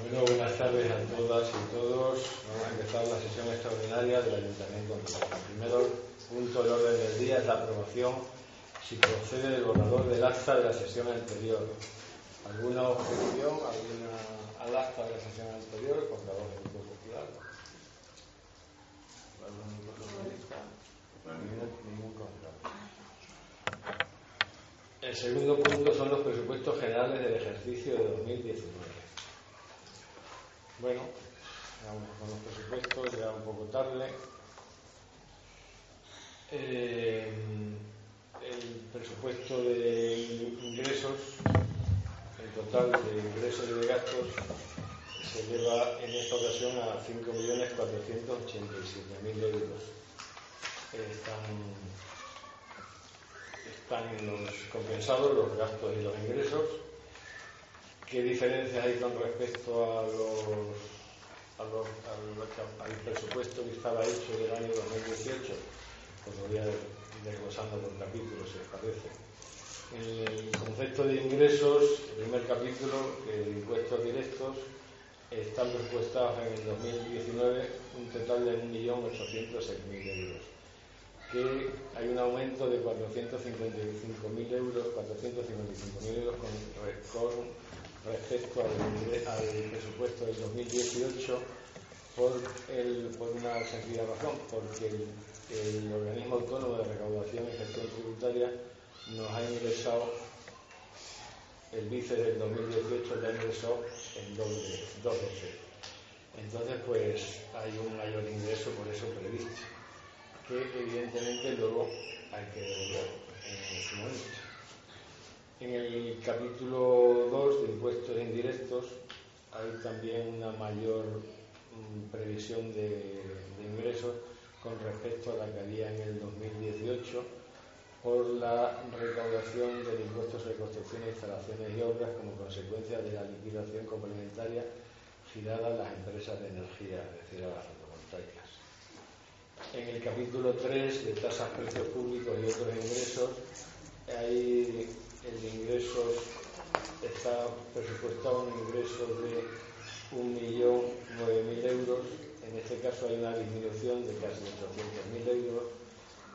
Bueno, buenas tardes a todas y todos. Vamos a empezar la sesión extraordinaria del Ayuntamiento El primero punto del orden del día es la aprobación, si procede, del borrador del acta de la sesión anterior. ¿Alguna objeción alguna, al acta de la sesión anterior? Favor, del Grupo Popular. El segundo punto son los presupuestos generales del ejercicio de 2019. Bueno, vamos con los presupuestos, ya un poco tarde. Eh, el presupuesto de ingresos, el total de ingresos y de gastos, se eleva en esta ocasión a 5.487.000 euros. están, están los compensados los gastos y los ingresos ¿Qué diferencias hay con respecto a los, al presupuesto que estaba hecho del año 2018? Pues voy a ir desglosando por capítulos, si os parece. En el concepto de ingresos, el primer capítulo, de impuestos directos, están presupuestados en el 2019 un total de 1.806.000 euros, que hay un aumento de 455.000 euros, 455.000 euros con, con respecto al, presupuesto del 2018 por, por una sencilla razón, porque el, organismo autónomo de recaudación y gestión tributaria nos ha ingresado, el vice del 2018 le ha ingresado en doble, dos. Entonces, pues hay un mayor ingreso por eso previsto, que evidentemente luego hay que devolver en su momento. En el capítulo 2 de impuestos indirectos hay también una mayor mm, previsión de, ingresos con respecto a la que había en el 2018 por la recaudación del impuesto sobre construcciones, instalaciones y obras como consecuencia de la liquidación complementaria girada a las empresas de energía, es decir, a las fotovoltaicas. En el capítulo 3 de tasas, precios públicos y otros ingresos hay el ingreso está presupuestado un ingreso de 1.009.000 euros. En este caso hay una disminución de casi 800.000 euros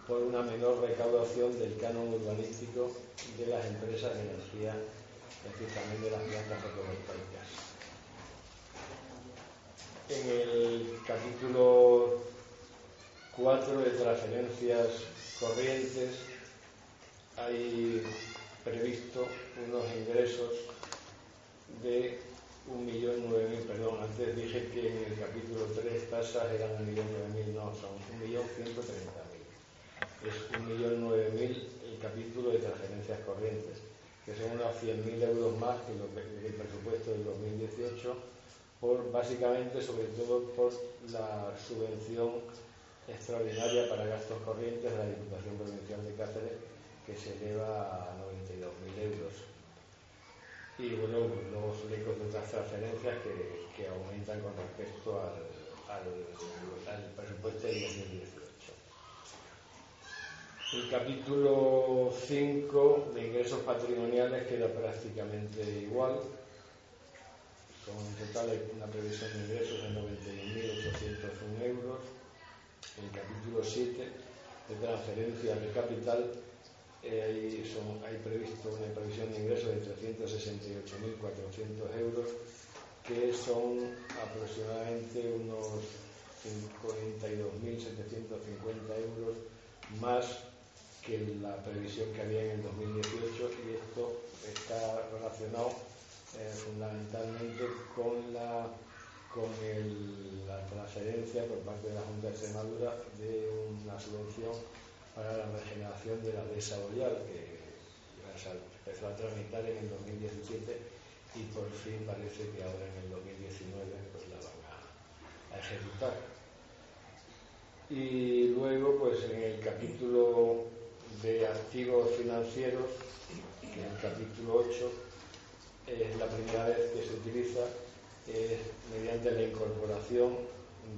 por una menor recaudación del canon urbanístico de las empresas de energía, es también de las plantas fotovoltaicas. En el capítulo 4 de transferencias corrientes hay previsto unos ingresos de 1.009.000, perdón, antes dije que en el capítulo 3 tasas eran 1.009.000, no, son 1.130.000. Es 1.009.000 el capítulo de transferencias corrientes, que son unos 100.000 euros más que, el presupuesto del 2018, por, básicamente, sobre todo por la subvención extraordinaria para gastos corrientes de la Diputación Provincial de Cáceres, que se eleva a 92.000 euros. Y bueno, luego de otras transferencias que, que, aumentan con respecto al, presupuesto del 2018. El capítulo 5 de ingresos patrimoniales queda prácticamente igual. Con un total hay una previsión de ingresos de 91.801 euros. El capítulo 7 de transferencias de capital eh, hay, previsto una previsión de ingresos de 368.400 euros, que son aproximadamente unos 52.750 euros más que la previsión que había en el 2018 y esto está relacionado eh, fundamentalmente con la con la transferencia por parte de la Junta de Extremadura de una subvención para la regeneración de la dehesa boreal que empezó a tramitar en el 2017 y por fin parece que ahora en el 2019 pues la van a, ejecutar. Y luego, pues en el capítulo de activos financieros, en el capítulo 8 es la primera vez que se utiliza, es mediante la incorporación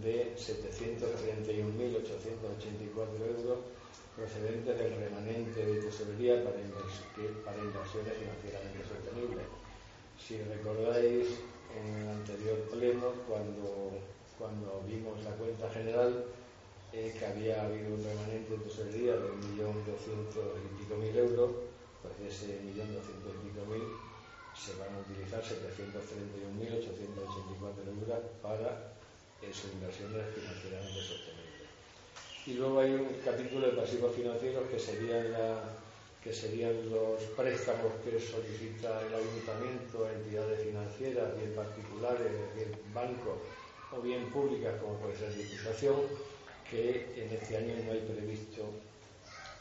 de 731.884 euros procedente del remanente de tesorería para, para inversiones financieramente sostenibles. Si recordáis, en el anterior pleno, cuando, cuando vimos la cuenta general, eh, que había habido un remanente de tesorería de un millón doscientos y pico mil euros, pues ese millón doscientos y pico mil se van a utilizar 731.884 euros para eh, sus inversiones financieramente sostenibles. Y luego hay un capítulo de pasivos financieros que serían, la, que serían los préstamos que solicita el ayuntamiento entidades financieras, bien particulares, bien bancos o bien públicas, como puede ser Diputación, que en este año no hay previsto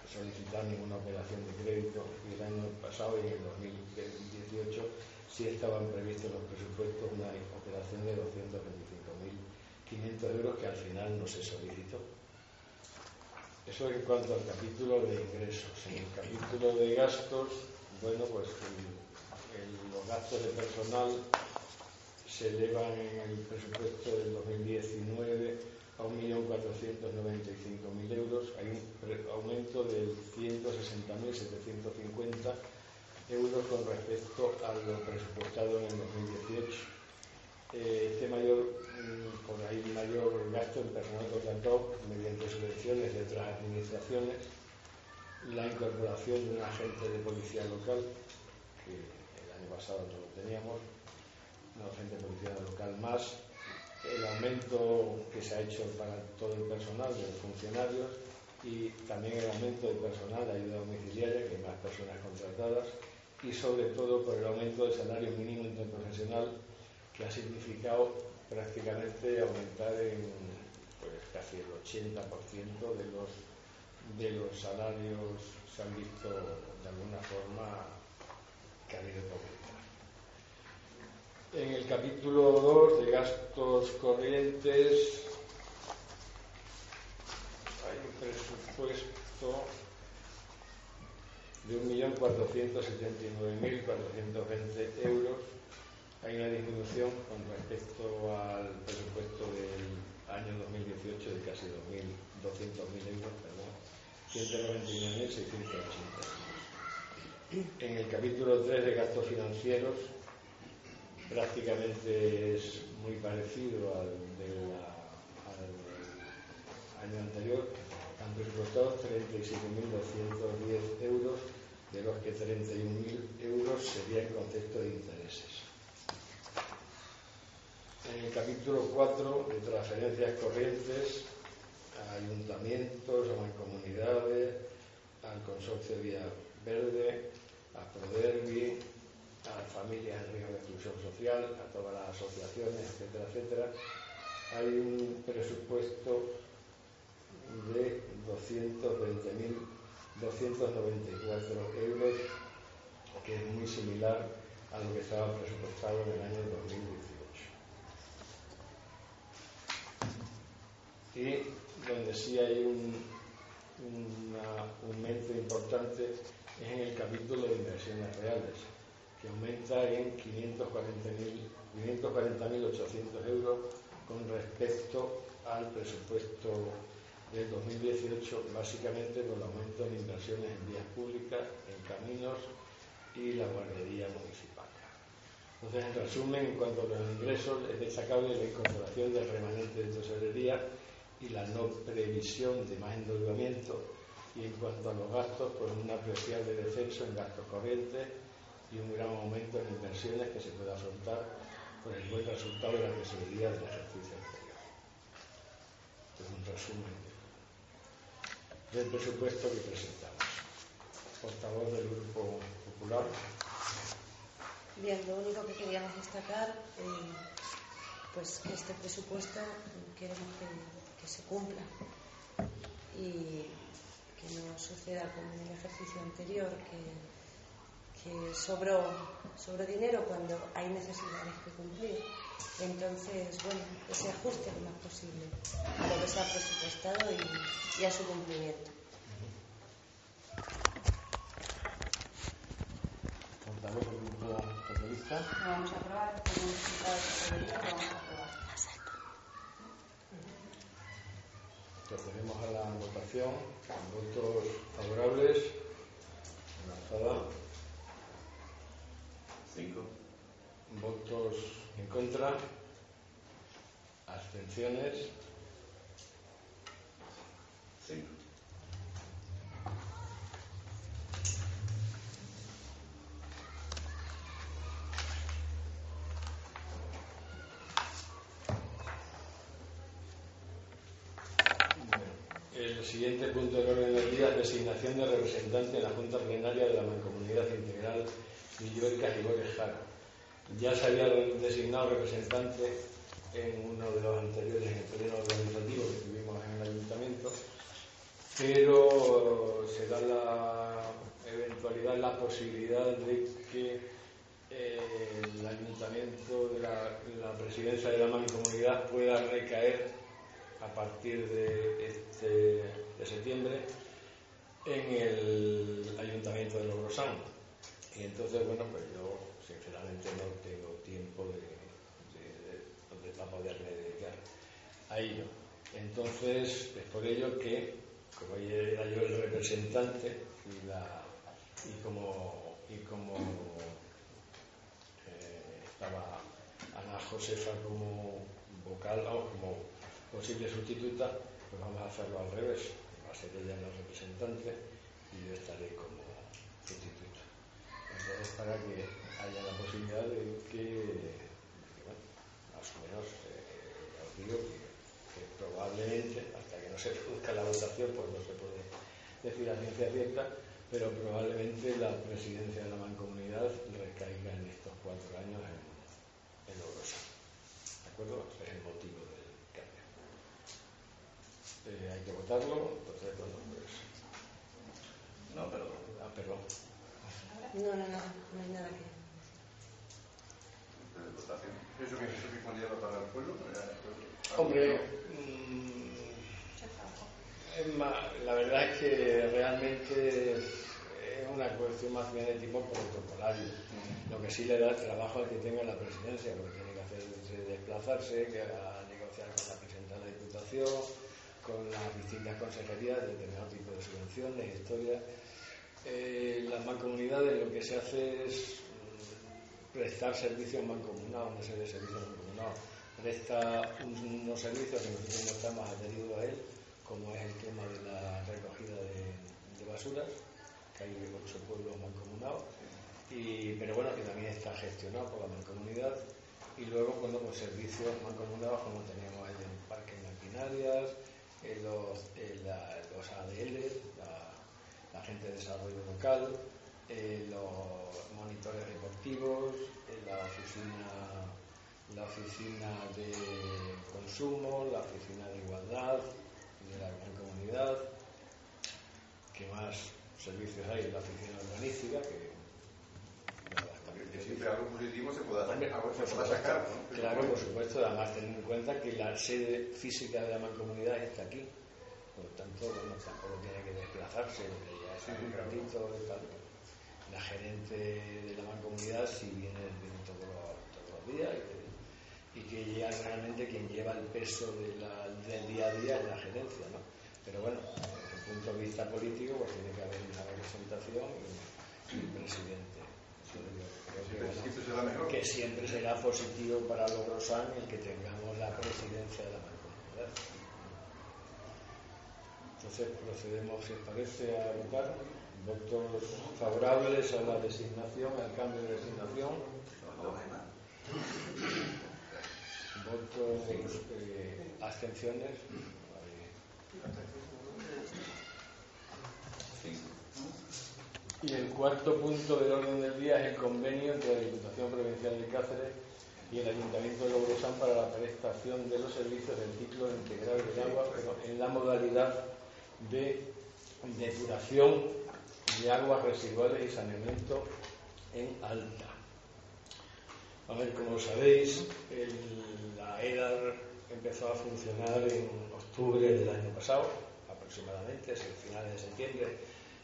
solicitar ninguna operación de crédito y el año pasado y en el 2018 sí estaban previstos los presupuestos una operación de 225.500 euros que al final no se solicitó. Eso en cuanto al capítulo de ingresos. En el capítulo de gastos, bueno, pues los gastos de personal se elevan en el presupuesto del 2019 a 1.495.000 euros. Hay un aumento de 160.750 euros con respecto a lo presupuestado en el 2018. Eh, este mayor, mm, por ahí mayor gasto en personal contratado mediante subvenciones de otras administraciones, la incorporación de un agente de policía local, que el año pasado no lo teníamos, un agente de policía local más, el aumento que se ha hecho para todo el personal de los funcionarios y también el aumento del personal de ayuda domiciliaria, que hay más personas contratadas, y sobre todo por el aumento del salario mínimo interprofesional, que ha significado prácticamente aumentar en pues, casi el 80% de los, de los salarios se han visto de alguna forma que ha en el capítulo 2 de gastos corrientes hay un presupuesto de 1.479.420 euros. Hay una disminución con respecto al presupuesto del año 2018 de casi 2.200.000 euros, perdón, 199.680. En el capítulo 3 de gastos financieros prácticamente es muy parecido al del año anterior. Han presupuestado 37.210 euros, de los que 31.000 euros serían concepto de intereses. En el capítulo 4 de transferencias corrientes a ayuntamientos, a mancomunidades, al consorcio Vía Verde, a Prodervi, a familias en riesgo de exclusión social, a todas las asociaciones, etcétera, etcétera, hay un presupuesto de 220.294 euros, que es muy similar a lo que estaba presupuestado en el año 2018. Y donde sí hay un, un aumento importante es en el capítulo de inversiones reales que aumenta en 540.800 euros con respecto al presupuesto del 2018, básicamente por el aumento en inversiones en vías públicas, en caminos y la guardería municipal. Entonces, en resumen, en cuanto a los ingresos, es destacable la incorporación del remanente de tesorería y la no previsión de más endeudamiento y en cuanto a los gastos, pues un apreciable descenso en gastos corrientes y un gran aumento en inversiones que se puede afrontar por el buen resultado de la tesorería del ejercicio anterior. Este es un resumen del presupuesto que presentamos. Portavoz del Grupo Popular. Bien, lo único que queríamos destacar, eh, pues que este presupuesto queremos que, que se cumpla y que no suceda como en el ejercicio anterior, que que sobró, sobró dinero cuando hay necesidades que cumplir. Entonces, bueno, que se ajuste lo más posible a lo que se ha presupuestado y, y a su cumplimiento. Portavoz del Grupo Socialista. Lo vamos a lo vamos a aprobar. Procedemos a la votación. Votos favorables. Lanzada. Votos en contra. Abstenciones. el siguiente punto del orden del día es designación de representante en la Junta Plenaria de la Mancomunidad Integral Villuercas y Borejara. Ya se había designado representante en uno de los anteriores en el pleno organizativo que tuvimos en el ayuntamiento, pero se da la eventualidad, la posibilidad de que eh, el ayuntamiento de la, presidencia de la mancomunidad pueda recaer a partir de, este, de septiembre en el ayuntamiento de Logrosán. Y entonces, bueno, pues yo sinceramente no tengo tiempo de, de, de, poderme dedicar a ello. Entonces, es por ello que, como era yo el representante y, como, y como estaba Ana Josefa como vocal o como posible sustituta, pues vamos a hacerlo al revés. Va a ser ella la representante y yo estaré como sustituta. Entonces, para que haya la posibilidad de que, bueno, más o menos, eh, ya os digo que, probablemente, hasta que no se produzca la votación, pues no se puede decir a ciencia cierta, pero probablemente la presidencia de la mancomunidad recaiga en estos cuatro años en ¿De acuerdo? es el motivo. Eh, hay que votarlo, entonces, bueno, pues. No, perdón. Ah, perdón. No, no, no, no hay nada que. ¿Eso que, eso que conlleva para el pueblo? Hombre, mmm, la verdad es que realmente una cuestión más bien de tipo protocolario. Lo que sí le da trabajo al que tenga la presidencia, lo que tiene que hacer es desplazarse, que a negociar con la presidenta de la Diputación, con las distintas consejerías de determinado tipo de subvenciones, historias. Eh, las mancomunidades lo que se hace es mm, prestar servicios mancomunados, una serie de servicios mancomunados. Presta unos servicios que nosotros no estamos adheridos a él, como es el tema de la recogida de basuras, que hay ocho pueblos mancomunados, y, pero bueno, que también está gestionado por la mancomunidad. Y luego, bueno, pues servicios mancomunados como teníamos ahí en Parque Maquinarias, en los, los ADL, la, gente de desarrollo local, los monitores deportivos, la oficina, la oficina de consumo, la oficina de igualdad de la mancomunidad, ¿qué más? servicios hay la oficina urbanística que que siempre algo positivo se pueda, sacar. Claro, por supuesto, además teniendo en cuenta que la sede física de la mancomunidad está aquí. Por lo tanto, bueno, tampoco tiene que desplazarse, porque ya es un ratito y tal. La gerente de la mancomunidad sí viene, todos, los, días y, que ya realmente quien lleva el peso del día a día es la gerencia, ¿no? Pero bueno, punto de vista político, pues tiene que haber una representación y un presidente. que, siempre será positivo para Logrosán el que tengamos la presidencia de la mancomunidad. Entonces procedemos, si os parece, a votar. Votos favorables a la designación, al cambio de designación. Votos, eh, abstenciones. Y el cuarto punto del orden del día es el convenio entre la Diputación Provincial de Cáceres y el Ayuntamiento de Logrosán para la prestación de los servicios del ciclo integral del agua, pero en la modalidad de depuración de aguas residuales y saneamiento en alta. A ver, como sabéis, la EDAR empezó a funcionar en octubre del año pasado, aproximadamente, es el final de septiembre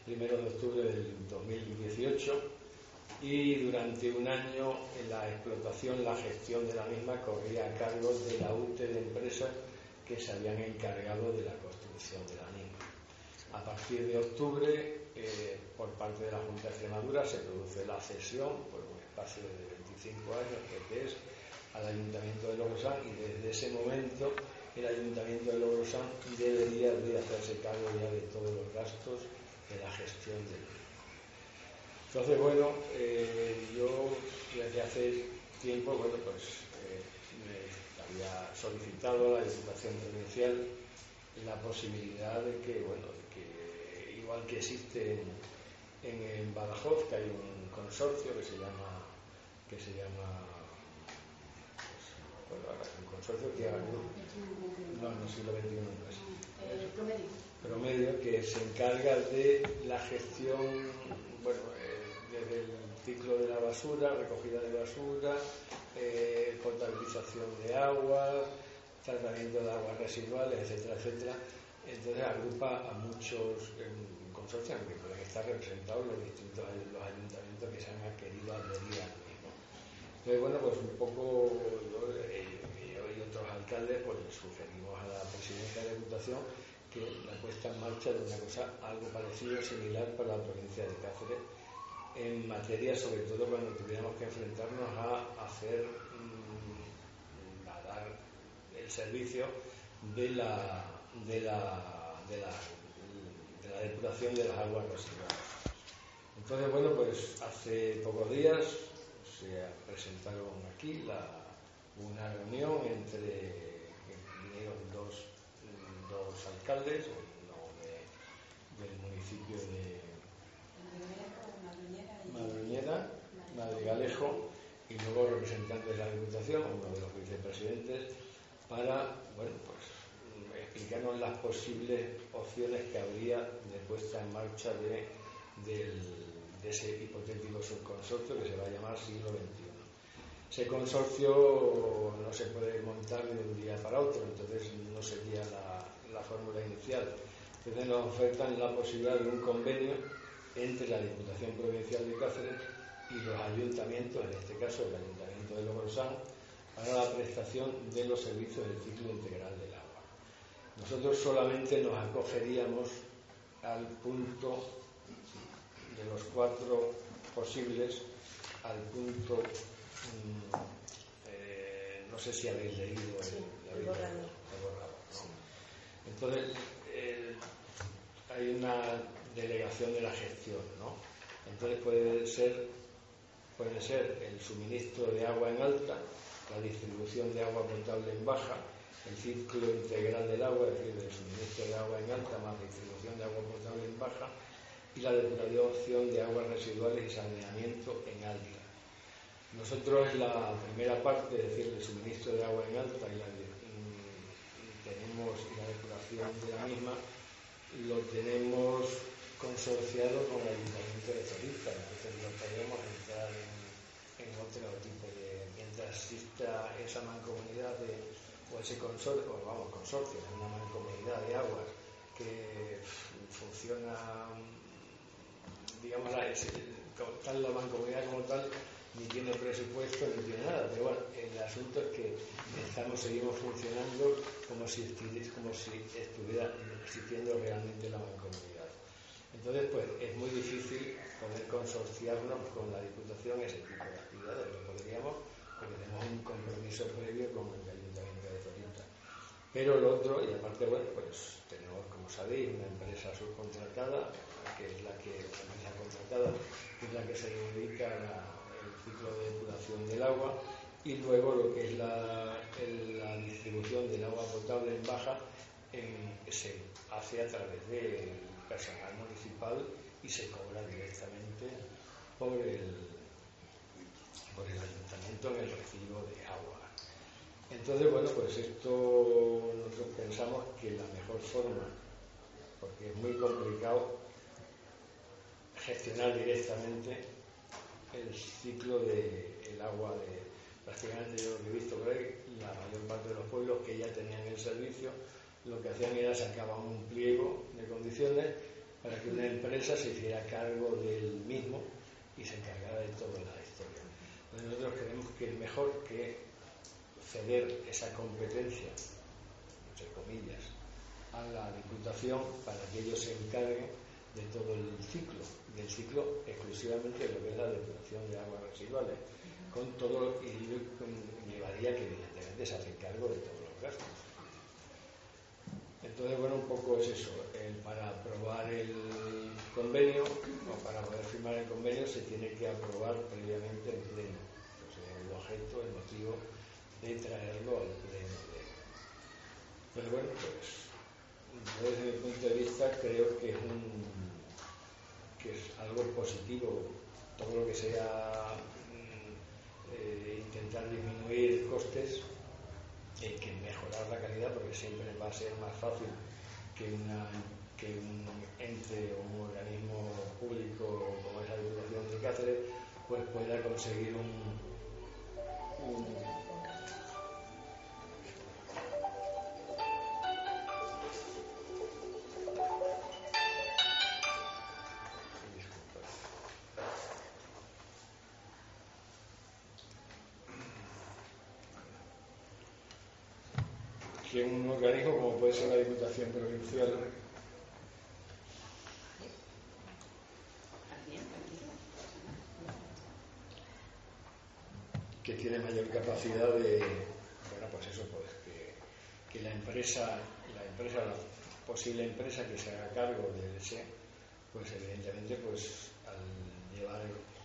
primero de octubre del 2018 y durante un año la explotación, la gestión de la misma corría a cargo de la UTE de empresas que se habían encargado de la construcción de la misma. A partir de octubre, eh, por parte de la Junta de Extremadura, se produce la cesión por un espacio de 25 años, que es al Ayuntamiento de Logrosán y desde ese momento el Ayuntamiento de Logrosán debería de hacerse cargo ya de todos los gastos de la gestión del Entonces, bueno, eh, yo desde hace tiempo, bueno, pues eh, me había solicitado a la Diputación Provincial la posibilidad de que, bueno, de que igual que existe en, en, Badajoz, que hay un consorcio que se llama, que se llama, pues, bueno, un consorcio que no, en el siglo XXI no es. Promedio. Que se encarga de la gestión, bueno, eh, desde el ciclo de la basura, recogida de basura, eh, potabilización de agua, tratamiento de aguas residuales, etcétera, etcétera. Entonces agrupa a muchos eh, consorcios que pueden estar representados los distintos los ayuntamientos que se han querido adherir al mismo. Entonces, bueno, pues un poco yo, eh, otros alcaldes pues sugerimos a la presidencia de Diputación que la puesta en marcha de una cosa algo parecido, similar para la provincia de Cáceres, en materia, sobre todo cuando tuviéramos que enfrentarnos a hacer, mmm, a dar el servicio de la, de la, de la, de la depuración de las aguas residuales. Entonces, bueno, pues hace pocos días se presentaron aquí la, una reunión entre vinieron dos, dos alcaldes uno de, del municipio de Madruñera, Madrigalejo y luego representantes de la Diputación, uno de los vicepresidentes, para bueno, pues, explicarnos las posibles opciones que habría de puesta en marcha de, de ese hipotético subconsorcio que se va a llamar siglo XXI. Ese consorcio no se puede montar de un día para otro, entonces no sería la, la fórmula inicial. Entonces nos ofertan la posibilidad de un convenio entre la Diputación Provincial de Cáceres y los ayuntamientos, en este caso el Ayuntamiento de Logrosán, para la prestación de los servicios del ciclo integral del agua. Nosotros solamente nos acogeríamos al punto de los cuatro posibles, al punto, mmm, eh, no sé si habéis leído el, Sí, borrador, ¿no? Entonces, eh, hay una delegación de la gestión, ¿no? Entonces puede ser, puede ser el suministro de agua en alta, la distribución de agua potable en baja, el ciclo integral del agua, es decir, el suministro de agua en alta más distribución de agua potable en baja, y la depuración de aguas residuales y saneamiento en alta. Nosotros la primera parte, es decir, el suministro de agua en alta y la, y tenemos la depuración de la misma, lo tenemos consorciado con el Ayuntamiento de Zorita, entonces no podemos entrar en, en, otro tipo de. mientras exista esa mancomunidad de, o ese consorcio, o vamos, consorcio, una mancomunidad de aguas que funciona, digamos, tal la mancomunidad como tal, ni tiene presupuesto ni tiene nada, pero bueno, el asunto es que estamos, seguimos funcionando como si, como si estuviera existiendo realmente la mancomunidad. Entonces, pues es muy difícil poder consorciarnos con la Diputación ese tipo de actividades. Lo podríamos porque tenemos un compromiso previo con el Ayuntamiento de Zorita. Pero lo otro, y aparte, bueno, pues tenemos, como sabéis, una empresa subcontratada, que es la que, una empresa contratada, que es la que se dedica al ciclo de depuración del agua, y luego lo que es la, distribución del agua potable en baja se hace a través del personal municipal y se cobra directamente por el, por el ayuntamiento en el recibo de agua. Entonces, bueno, pues esto nosotros pensamos que la mejor forma, porque es muy complicado gestionar directamente el ciclo del de agua de prácticamente yo lo que he visto por ahí, la mayor parte de los pueblos que ya tenían el servicio lo que hacían era sacaban un pliego de condiciones para que una empresa se hiciera cargo del mismo y se encargara de toda la historia. Nosotros creemos que es mejor que ceder esa competencia, entre comillas, a la Diputación para que ellos se encarguen de todo el ciclo, del ciclo exclusivamente de lo que es la depuración de aguas residuales, con todo y llevaría que evidentemente se hace cargo de todos los gastos. Entonces, bueno, un poco es eso. El, para aprobar el convenio, o para poder firmar el convenio, se tiene que aprobar previamente en pleno. Entonces, el objeto, el motivo de traerlo al pleno. Pero bueno, pues Yo desde mi punto de vista creo que es, un, algo positivo todo lo que sea mm, eh, intentar disminuir costes y que mejorar la calidad porque siempre va a ser más fácil que, una, que un ente o un organismo público como es la Diputación de Cáceres pues pueda conseguir un puede ser la Diputación Provincial que tiene mayor capacidad de, bueno, pues eso, pues que, la empresa, la empresa, la posible empresa que se haga cargo de ese, pues evidentemente, pues al llevar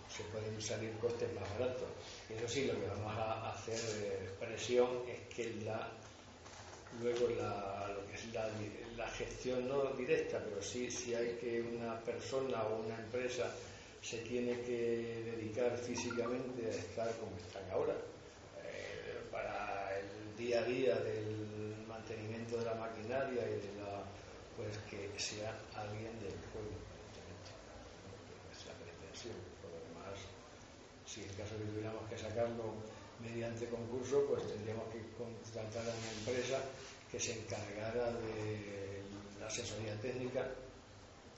se pueden salir costes más baratos. Eso sí, lo que vamos a hacer de presión es que la luego la, lo que es la, gestión no directa, pero sí si hay que una persona o una empresa se tiene que dedicar físicamente a estar como están ahora, eh, para el día a día del mantenimiento de la maquinaria y de la pues que sea alguien del pueblo, evidentemente, ¿no? es la pretensión. Por lo demás, si en caso de que tuviéramos que sacarlo mediante concurso, pues tendríamos que contratar a una empresa que se encargara de la asesoría técnica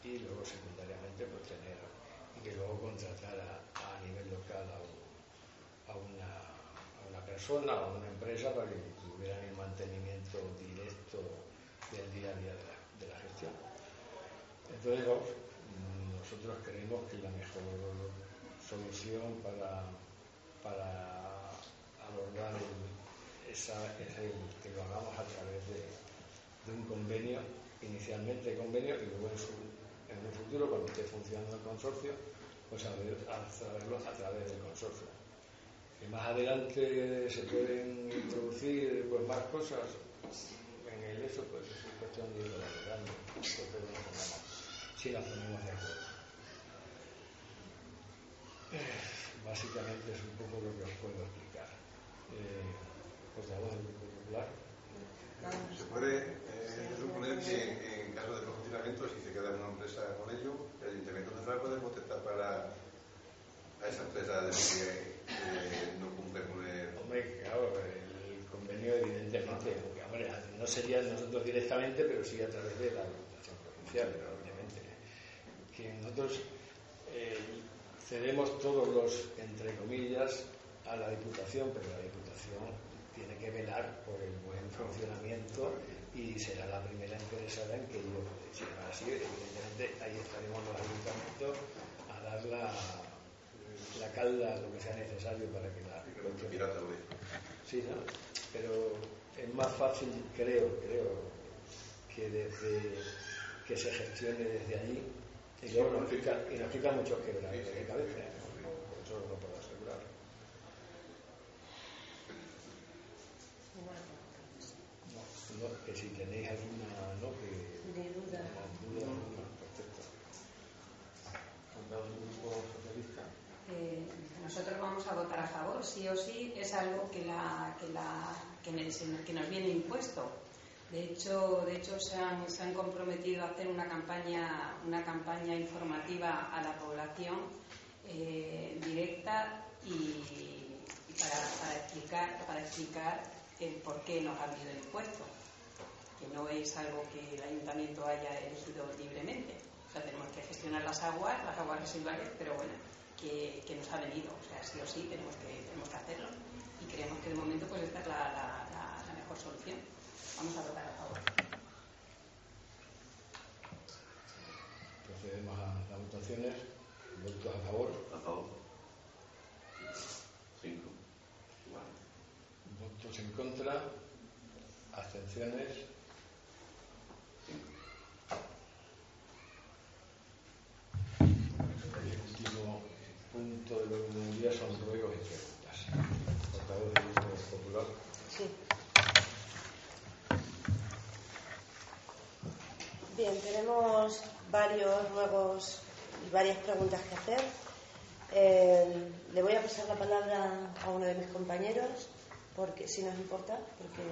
y luego secundariamente pues tener y que luego contratara a nivel local a, un, a, una, a, una, persona o a una empresa para que tuvieran el mantenimiento directo del día a día de la, gestión. Entonces, nosotros creemos que la mejor solución para, para abordar el, esa, que lo hagamos a través de, un convenio, inicialmente convenio y luego en, su, un futuro, cuando esté funcionando el consorcio, pues ver, a a través del consorcio. Y más adelante se pueden introducir pues, más cosas en el eso, pues es cuestión de irlo valorando, si las ponemos de acuerdo. Básicamente es un poco lo que os puedo explicar. Eh, pues Grupo Popular. Se puede eh, suponer que en caso de no funcionamiento, si se queda una empresa con ello, el Ayuntamiento Central puede protestar para a esa empresa de que eh, no cumple con el. Hombre, claro, el convenio, evidentemente, hombre, no sería nosotros directamente, pero sí a través de la Diputación Provincial, obviamente. Que nosotros eh, cedemos todos los, entre comillas, a la Diputación, pero la Diputación tiene que velar por el buen funcionamiento y será la primera interesada en que ello siga así. Evidentemente, ahí estaremos los ayuntamientos a dar la, la calda, lo que sea necesario para que la. Sí, ¿no? pero es más fácil, creo, creo, que desde que se gestione desde allí y luego nos quita, y nos muchos quebraderos de cabeza. por eso lo puedo asegurar. No, no, que si tenéis alguna, no, que... De duda. duda, no, perfecto. ¿Algún grupo socialista? Eh, nosotros vamos a votar a favor, sí o sí, es algo que, la, que, la, que, nos, que nos viene impuesto. De hecho, de hecho se, han, se han comprometido a hacer una campaña, una campaña informativa a la población eh, directa y, y para, para, explicar, para explicar el por qué nos ha habido el impuesto, que no es algo que el ayuntamiento haya elegido libremente. O sea, tenemos que gestionar las aguas, las aguas residuales, pero bueno, que, que, nos ha venido. O sea, sí o sí tenemos que, tenemos que hacerlo. Y creemos que de momento pues esta es la, la, la, la mejor solución. Vamos a votar a favor. Procedemos a las votaciones. ¿Votos a favor? A favor. Cinco. ¿Votos en contra? ¿Abstenciones? El último punto del orden del día son ruegos y preguntas. Portavoz del Grupo Popular. Sí. tenemos varios nuevos y varias preguntas que hacer. Eh, le voy a pasar la palabra a uno de mis compañeros, porque si nos importa, porque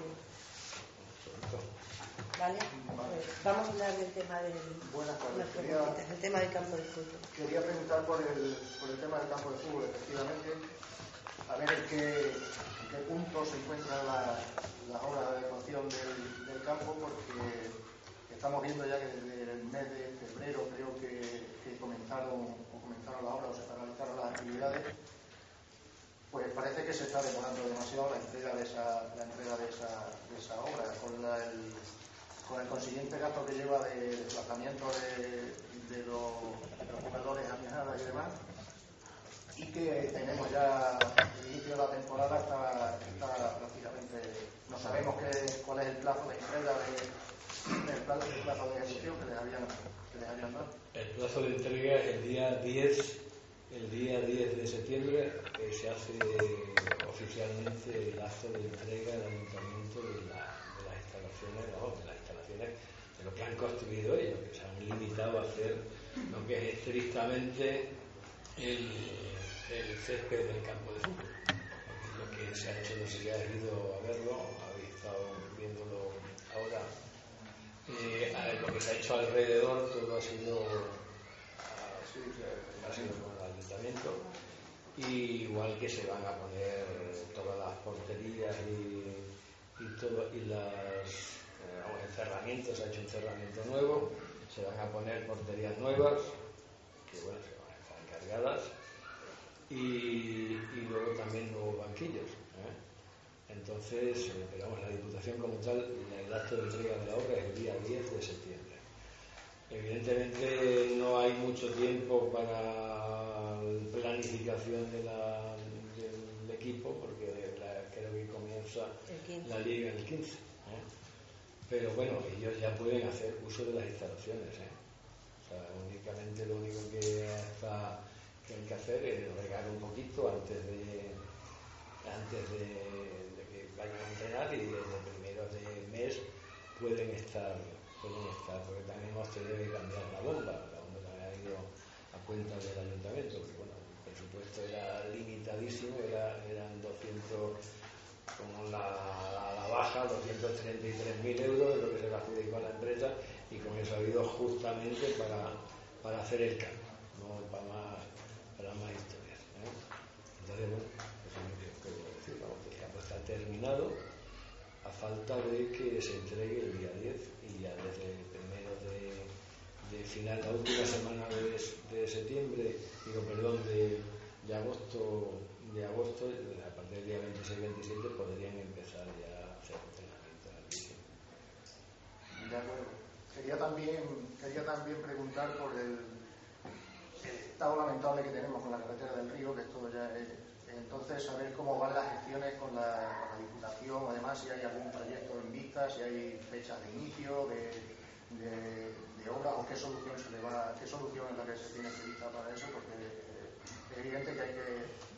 ¿Vale? Pues vamos a hablar del tema del, Buenas tardes. tema del campo de fútbol. Quería preguntar por el, por el tema del campo de fútbol, efectivamente, a ver en qué, qué punto se encuentran las la obras de adecuación del, del, campo, porque estamos viendo ya que desde el mes de febrero creo que, que comenzaron, o comenzaron las obras o se paralizaron las actividades pues parece que se está demorando demasiado la entrega de esa, la entrega de esa, de esa obra, con, la, el, con el consiguiente gasto que lleva de desplazamiento de, los, de los jugadores a viajar y demás, y que tenemos ya el inicio de la temporada está, está prácticamente, no sabemos qué, cuál es el plazo de entrega de, plazo, el plazo de ejecución que les habían, dado. El plazo de entrega es el día 10 el día 10 de septiembre eh, se hace oficialmente el acto de entrega del ayuntamiento de, las instalaciones, de las de lo que han construido ellos, que se han limitado a hacer lo que es estrictamente el, césped del campo de fútbol. Lo que se ha hecho, no sé si habéis ido a verlo, habéis estado viéndolo ahora. Eh, lo que se ha hecho alrededor todo ha sido, ha sido y igual que se van a poner todas las porterías y, todo, y las eh, encerramientos, se ha hecho un encerramiento nuevo, se van a poner porterías nuevas, que bueno, se van a estar encargadas, y, luego también nuevos banquillos. ¿eh? Entonces, eh, vamos, la Diputación como tal, el acto de entrega de la obra es el día 10 de septiembre. Evidentemente no hay mucho tiempo para la planificación de la, del equipo porque creo que comienza la liga en el 15. ¿eh? Pero bueno, ellos ya pueden hacer uso de las instalaciones. ¿eh? O sea, únicamente lo único que, que hay que hacer es regar un poquito antes de antes de, que vayan a entrenar y desde primeros de mes pueden estar pueden estar, porque también hemos tenido que cambiar la bomba, la bomba también ha ido a cuenta del ayuntamiento, porque bueno, el presupuesto era limitadísimo, era, eran 200, como la, la, baja, 233.000 euros de lo que se le adjudicó a la empresa, y con eso ha ido justamente para, para hacer el cambio, no para más, para más historias. ¿eh? Entonces, bueno, eso es lo que puedo decir, vamos, el está terminado a falta de que se entregue el día 10 ya desde el primero de, de final, la última semana de, de, septiembre, digo, perdón, de, de agosto, de agosto, a del día 26-27 podrían empezar ya a hacer entrenamiento en el De acuerdo. Quería también, quería también preguntar por el, el estado lamentable que tenemos con la carretera del río, que esto ya es entonces, saber cómo van las gestiones con la, Diputación, además si hay algún proyecto en vista, si hay fechas de inicio, de, de, de obras o qué solución se le va, qué solución es la que se tiene prevista para eso, porque evidente que hay que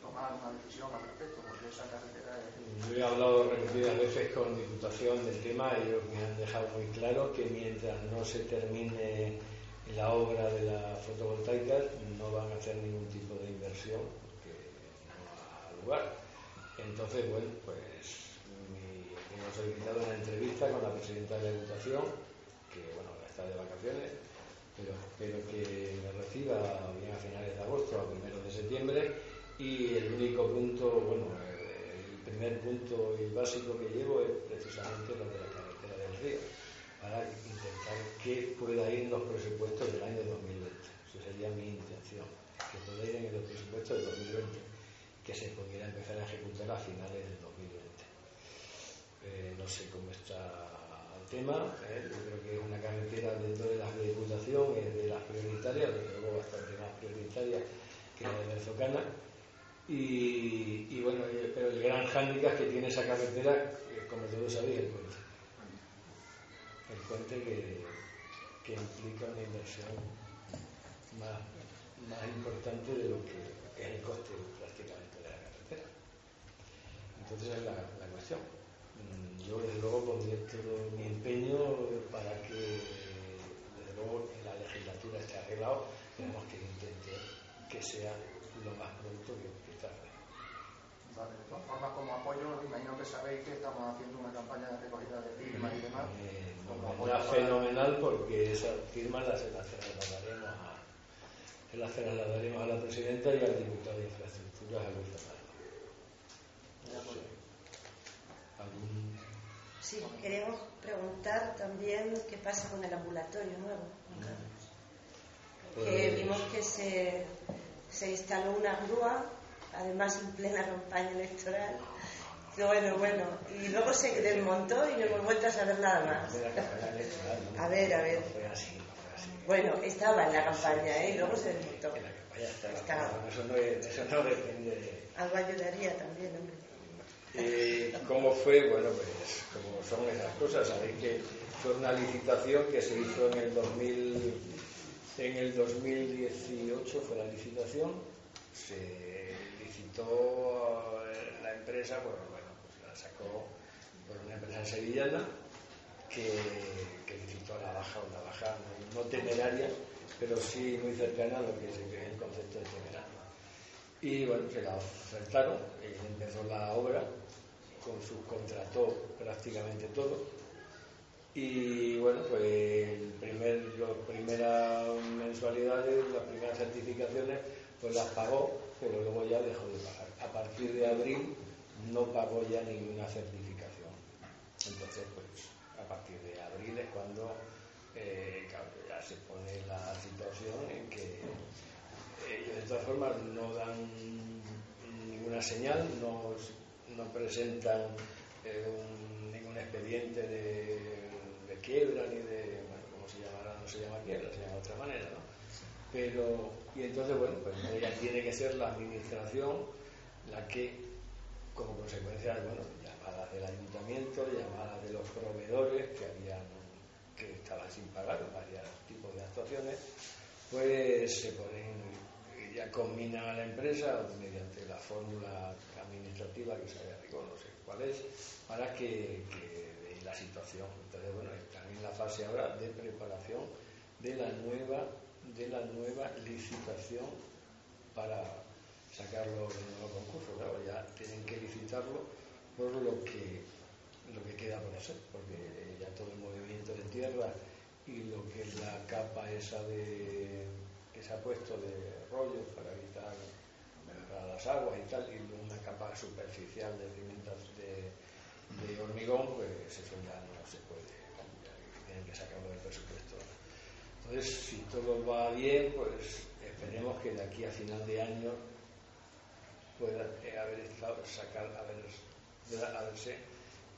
tomar una decisión al respecto, porque esa carretera es... Yo he hablado repetidas veces con Diputación del tema ellos me han dejado muy claro que mientras no se termine la obra de la fotovoltaica no van a hacer ningún tipo de inversión entonces, bueno, pues hemos solicitado una entrevista con la presidenta de la Diputación, que bueno, está de vacaciones, pero espero que me reciba bien a finales de agosto, a primeros de septiembre, y el único punto, bueno, el primer punto y básico que llevo es precisamente lo de la carretera del río, para intentar que pueda ir en los presupuestos del año 2020. Esa sería mi intención, que pueda ir en los presupuestos del 2020 que se pudiera empezar a ejecutar a finales del 2020. Eh, no sé cómo está tema, ¿eh? yo creo que es una carretera dentro de la diputación, es de las prioritarias, desde luego bastante más prioritaria que la de Berzocana. Y, y, bueno, pero el gran hándicap que tiene esa carretera, como todos sabéis, es el puente. El puente que, que implica una inversión más, más importante de lo que es el coste entonces es la, la cuestión. Mm, yo desde luego pondré todo mi empeño para que desde luego legislatura esté arreglado, tenemos que intentar que sea lo más pronto que, tarde. Vale, de todas formas, como apoyo, imagino que sabéis que estamos haciendo una campaña de recogida de firmas y demás. Eh, fenomenal porque esas firmas las, las trasladaremos a, las trasladaremos a la presidenta y al diputado de infraestructuras, a Luis Sí, queremos preguntar también qué pasa con el ambulatorio nuevo, Que pues- vimos que se, se instaló una grúa, además en plena campaña electoral. Bueno, bueno, y luego se desmontó y no hemos vuelto a saber nada más. A ver, a ver. Bueno, estaba en la campaña, ¿eh? Y luego se desmontó. Estaba. Eso no, eso no depende. Algo ayudaría también, hombre. Eh, ¿Cómo fue? Bueno, pues como son esas cosas, sabéis que fue una licitación que se hizo en el 2000, en el 2018 fue la licitación, se licitó la empresa, pues bueno, pues la sacó por una empresa sevillana que, que licitó la baja, una baja no, temeraria, pero sí muy cercana a lo que es el concepto de temeraria. Y bueno, se la ofertaron, y empezó la obra con subcontrató prácticamente todo. Y bueno, pues el las primeras mensualidades, las primeras certificaciones, pues las pagó, pero luego ya dejó de pagar. A partir de abril no pagó ya ninguna certificación. Entonces, pues a partir de abril es cuando eh, ya se pone la situación en que ellos de todas formas no dan ninguna señal, no no presentan eh, ningún expediente de, quiebra ni de, bueno, ¿cómo se llamará? No se llama quiebra, se llama de otra manera, ¿no? Pero, y entonces, bueno, pues ya tiene que ser la administración la que, como consecuencia, bueno, llamadas del ayuntamiento, llamadas de los proveedores que habían, que estaban sin pagar, varios tipos de actuaciones, pues se ponen, ya combinan a la empresa mediante la fórmula administrativa que se rigor, no sé cuál es, para que, la situación. Entonces, bueno, están en la fase ahora de preparación de la nueva, de la nueva licitación para sacarlo del nuevo concurso. Claro, ya tienen que licitarlo por lo que lo que queda por hacer, porque ya todo el movimiento de tierra y lo que es la capa esa de se ha puesto de rollos para evitar las aguas y tal, y una capa superficial de de, de hormigón, pues eso ya no se puede cambiar, tienen que sacarlo del presupuesto. Entonces, si todo va bien, pues esperemos que de aquí a final de año pueda haber estado, sacar, haber, haberse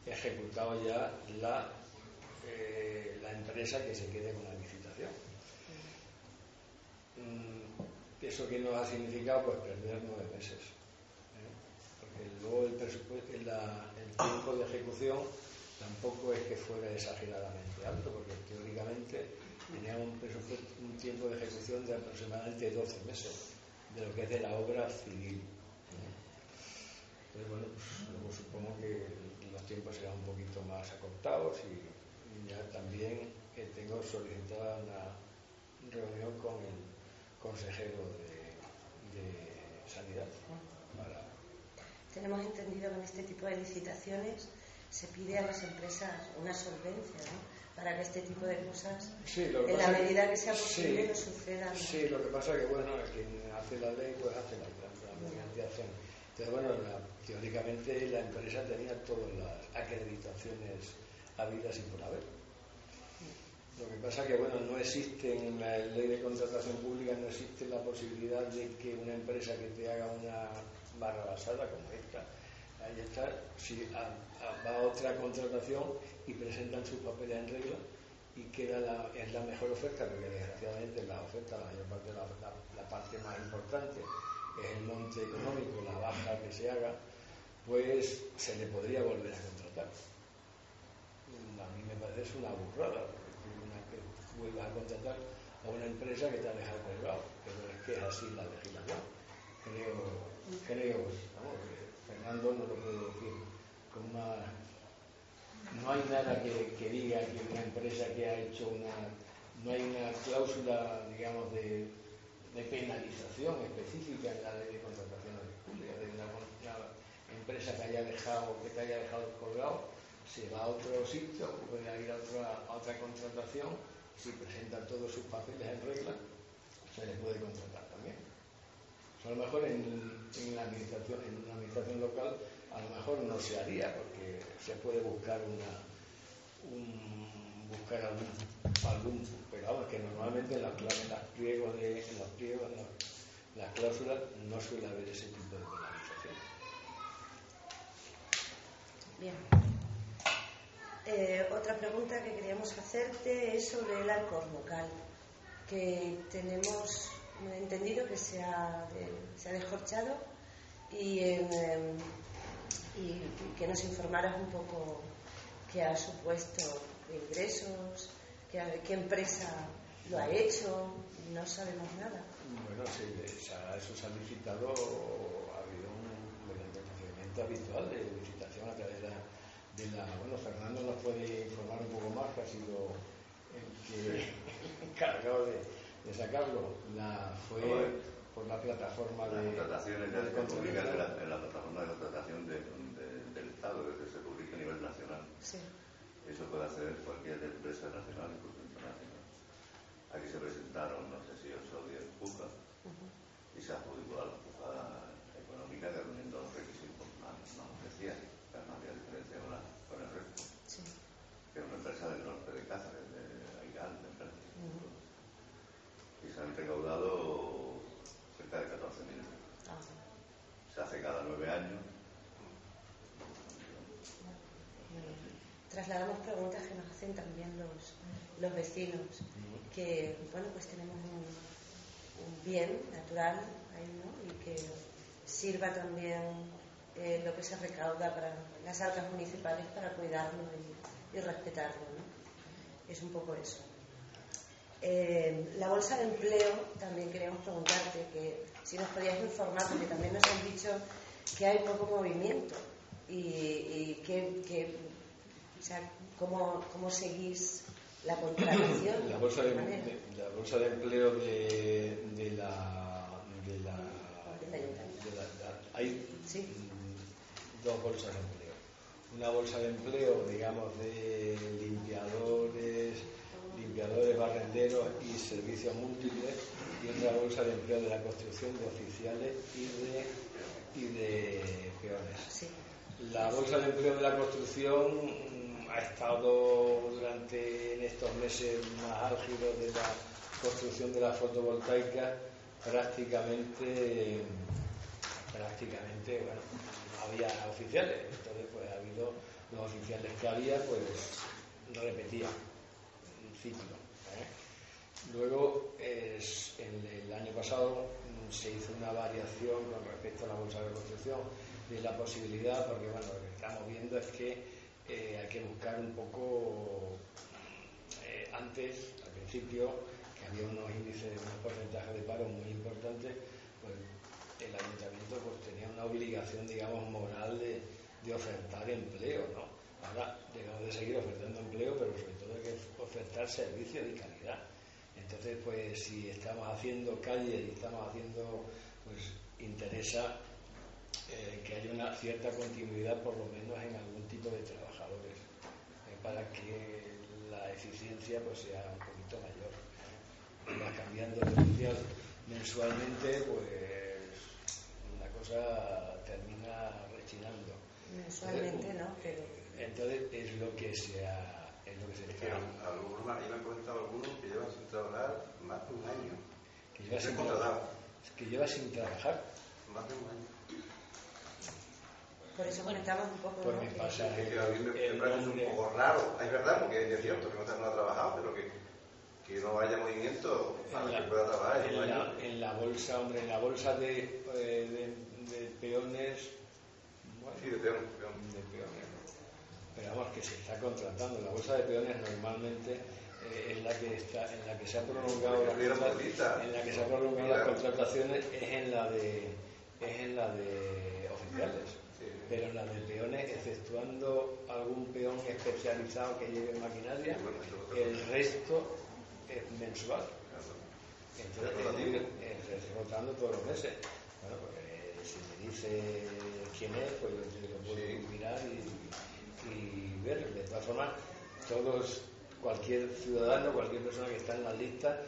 ejecutado ya la, eh, la empresa que se quede con la licitación. Mm, ¿Eso que nos ha significado? Pues perder nueve meses. ¿eh? Porque luego el, el, tiempo de ejecución tampoco es que fuera exageradamente alto, porque teóricamente tenía un, un tiempo de ejecución de aproximadamente 12 meses, de lo que es de la obra civil. ¿eh? Entonces, bueno, pues, luego supongo que los tiempos serán un poquito más acortados y, y ya también tengo solicitada una reunión con el consejero de, Sanidad. Tenemos entendido que en este tipo de licitaciones se pide a las empresas una solvencia, ¿no? Para que este tipo de cosas, en la medida que sea posible, no sucedan. Sí, lo que pasa es que, bueno, quien hace la ley, pues hace la, mediación. Entonces, bueno, teóricamente la empresa tenía todas las acreditaciones habidas y por haber lo que pasa es que bueno, no existe en la ley de contratación pública no existe la posibilidad de que una empresa que te haga una barra basada como esta, ahí está, si va a otra contratación y presentan sus papeles en regla y queda la, es la mejor oferta, porque desgraciadamente la oferta, la mayor parte, la, la parte más importante es el monte económico, la baja que se haga, pues se le podría volver a contratar. A mí me parece una burrada, vuelvas a contratar a una empresa que te ha dejado colgado, pero es que es así la legislación. Creo, creo, vamos, Fernando no lo puede decir con más. No hay nada que, diga que una empresa que ha hecho una no hay una cláusula, digamos, de, penalización específica en la ley de contrataciones públicas, de una, empresa que haya dejado, que te haya dejado colgado, se va a otro sitio, puede ir a otra, otra contratación, si presenta todos sus papeles en regla, se le puede contratar también. a lo mejor en, en, la administración, en una administración local, a lo mejor no se haría, porque se puede buscar una, un, buscar algún, algún pero vamos, que normalmente en, las pliegos de, en los pliegos, en las cláusulas no suele haber ese tipo de penalización. Bien. Eh, otra pregunta que queríamos hacerte es sobre el alcohol local, que tenemos entendido que se ha, se ha descorchado y, em, y que nos informaras un poco qué ha supuesto de ingresos, qué, empresa lo ha hecho, no sabemos nada. Bueno, sí, eso se ha licitado, ha habido un, procedimiento habitual de licitación a través de la, Bueno, Fernando nos puede informar un poco más, que ha sido el que encargado de, de sacarlo. La, fue por la plataforma de. Las contrataciones ya se publican en la, en la plataforma de contratación de, del Estado, que se publica a nivel nacional. Sí. Eso puede hacer cualquier empresa nacional, incluso internacional. Aquí se presentaron, no sé si 8 o 10 pujas y se adjudicó a la puja económica que reuniendo los requisitos más, no decía, que no había diferencia con, la, con el resto. Sí. Que es una empresa del norte de Cáceres, de Aigal, de empresa. Y se han recaudado cerca de 14.000 Se hace cada nueve años trasladamos preguntas que nos hacen también los, los vecinos, que bueno, pues tenemos un, bien natural ahí, ¿no? Y que sirva también eh, lo que se recauda para las arcas municipales para cuidarlo y, respetarlo, ¿no? Es un poco eso. Eh, la bolsa de empleo, también queríamos preguntarte que si nos podías informar, porque también nos han dicho que hay poco movimiento y, y que o sea, ¿cómo, cómo seguís la contratación? La bolsa de, la bolsa de empleo de, de la, de la, hay dos bolsas de empleo. Una bolsa de empleo, digamos, de limpiadores, limpiadores, barrenderos y servicios múltiples y otra bolsa de empleo de la construcción de oficiales y de, y de peones. La bolsa de empleo de la construcción ha estado durante en estos meses más álgidos de la construcción de la fotovoltaica prácticamente prácticamente bueno no había oficiales entonces pues ha habido los oficiales que había pues repetían un ciclo ¿eh? luego es, en el año pasado se hizo una variación con respecto a la bolsa de construcción de la posibilidad porque bueno lo que estamos viendo es que eh, hay que buscar un poco eh, antes, al principio, que había unos índices, unos porcentajes de paro muy importantes, pues el ayuntamiento pues, tenía una obligación, digamos, moral de, ofertar empleo, ¿no? Ahora debemos de seguir ofertando empleo, pero sobre todo hay que ofertar servicios de calidad. Entonces, pues si estamos haciendo calle y estamos haciendo, pues interesa eh, que haya una cierta continuidad, por lo menos en algún tipo de trabajadores, eh, para que la eficiencia pues, sea un poquito mayor. Va cambiando el oficial mensualmente, pues la cosa termina rechinando. Mensualmente, ¿no? Entonces es lo que se ha. Es lo que se que algunos, ahí me han comentado algunos que llevan sin trabajar más de un año. Que lleva sin, que lleva sin trabajar. Más de un año. Por eso comentamos un poco. Por mi pasa. Que, que a mí me, parece un poco raro. Es verdad, porque es cierto que no, ha trabajado, pero que, que no haya movimiento para que pueda trabajar. En, la, en la bolsa, hombre, en la bolsa de, eh, de, de peones. Bueno, sí, de peones. De peones. Pero vamos, que se está contratando. La bolsa de peones normalmente eh, en la que está en la que se ha prolongado en la que se ha prolongado las contrataciones es en la de es en la de oficiales pero la de peones, exceptuando algún peón especializado que lleve maquinaria, el resto mensual. Entonces, estoy rotando todos los meses. Bueno, pues si me dice quién es, pues yo lo puedo mirar y, y ver. De todas formas, todos, cualquier ciudadano, cualquier persona que está en la lista,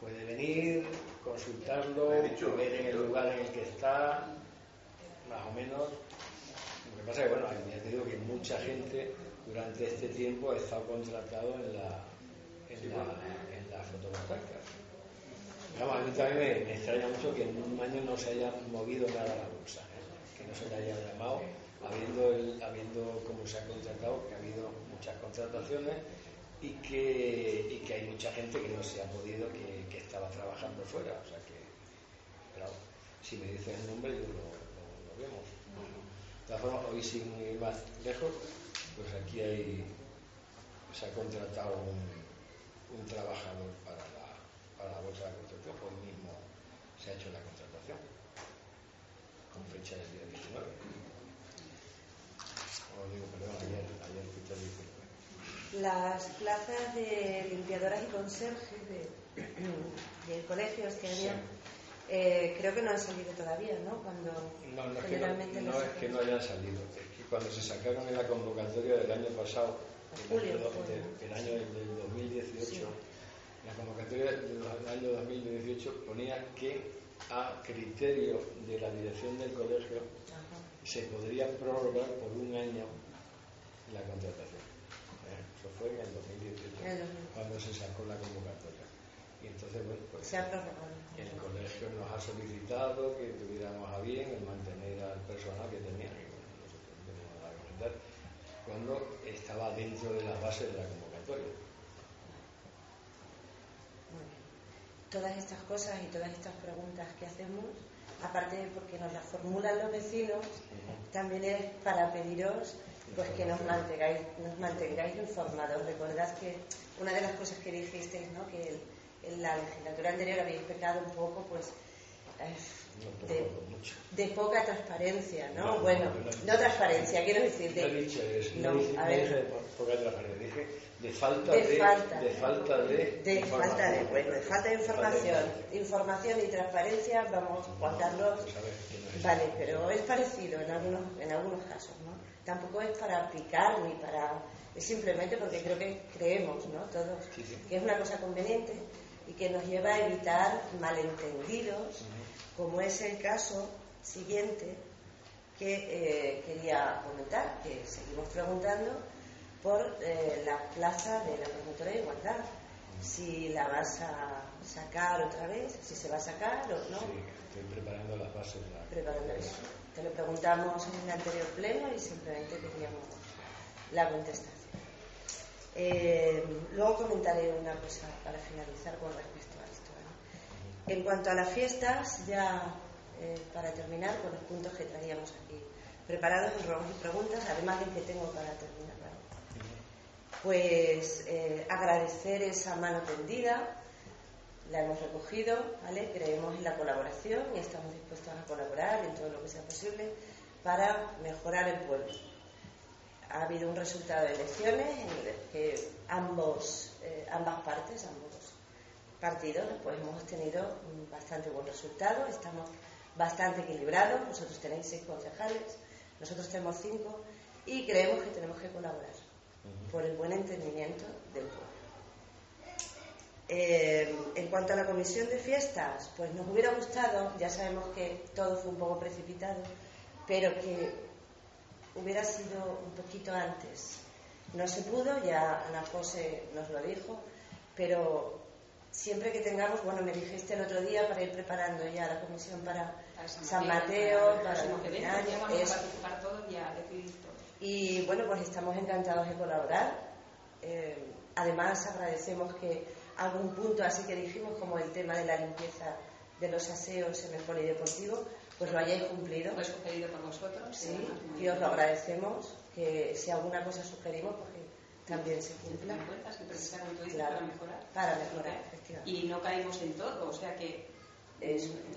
puede venir, consultarlo, ver en el lugar en el que está, más o menos. Lo que pasa es que, bueno, ya te digo que mucha gente durante este tiempo ha estado contratado en la, en la, en la fotovoltaica. a mí también me, extraña mucho que en un año no se haya movido nada la bolsa, ¿eh? que no se le haya llamado, habiendo, el, habiendo como se ha contratado, que ha habido muchas contrataciones y que, y que hay mucha gente que no se ha podido, que, que estaba trabajando fuera. O sea que, pero si me dices el nombre, yo lo, lo, vemos. Hoy sin ir más lejos, pues aquí hay, se ha contratado un, un trabajador para la, para la bolsa de construcción, hoy mismo se ha hecho la contratación, con fecha del día 19. Os digo, perdón, ayer, ayer Peter dice las plazas de limpiadoras y conserjes de, de colegios que había, eh, creo que no han salido todavía, ¿no? Cuando no, no, es que no, no es que no hayan salido, es que cuando se sacaron en la convocatoria del año pasado, julio, el, año del 2018, la convocatoria del año 2018 ponía que a criterio de la dirección del colegio se podría prorrogar por un año la contratación. Fue en el 2018, cuando se sacó la convocatoria. Y entonces, bueno, pues el colegio nos ha solicitado que tuviéramos a bien el mantener al personal que tenía, y bueno, nosotros tenemos a comentar, cuando estaba dentro de las bases de la convocatoria. Todas estas cosas y todas estas preguntas que hacemos, aparte de porque nos las formulan los vecinos, también es para pediros pues que nos mantengáis, nos mantengáis informados. Recordad que una de las cosas que dijisteis, ¿no? que en la legislatura anterior habéis pecado un poco, pues, de, de, poca transparencia, ¿no? bueno, no, transparencia, quiero decir, de... Dicho eso, no, a ver, dije de poca transparencia, dije de falta de, de, falta, de, falta de, de falta de, bueno, de falta de información, información y transparencia, vamos, Juan Carlos, pues vale, pero es parecido en algunos, en algunos casos, ¿no? tampoco es para picar ni para. Es simplemente porque creo que creemos, ¿no? Todos, que es una cosa conveniente y que nos lleva a evitar malentendidos, como es el caso siguiente que eh, quería comentar, que seguimos preguntando por eh, la plaza de la promotora de igualdad. Si la vas a sacar otra vez, si se va a sacar o no. Sí, estoy preparando las bases. Preparando eso. Te lo preguntamos en el anterior pleno y simplemente queríamos la contestación. Eh, luego comentaré una cosa para finalizar con respecto a esto. En cuanto a las fiestas, ya eh, para terminar con los puntos que traíamos aquí preparados, robos y preguntas, además de que tengo para terminar. Pues eh, agradecer esa mano tendida la hemos recogido, ¿vale? creemos en la colaboración y estamos dispuestos a colaborar en todo lo que sea posible para mejorar el pueblo. Ha habido un resultado de elecciones en el que ambos, eh, ambas partes, ambos partidos, pues hemos obtenido un bastante buen resultado, estamos bastante equilibrados, vosotros tenéis seis concejales, nosotros tenemos cinco y creemos que tenemos que colaborar por el buen entendimiento del pueblo. Eh, en cuanto a la comisión de fiestas, pues nos hubiera gustado, ya sabemos que todo fue un poco precipitado, pero que hubiera sido un poquito antes. No se pudo, ya Ana José nos lo dijo, pero siempre que tengamos, bueno, me dijiste el otro día para ir preparando ya la comisión para, San, Mateo, para, el participar todos decidir todo. Y bueno, pues estamos encantados de colaborar. Eh, además, agradecemos que algún punto así que dijimos, como el tema de la limpieza de los aseos en el polideportivo, pues lo hayáis cumplido. Lo he sugerido con vosotros. Sí, y os lo agradecemos, que si alguna cosa sugerimos, pues que también se cumpla. para mejorar. Para mejorar, efectivamente. Y no caemos en todo, o sea que...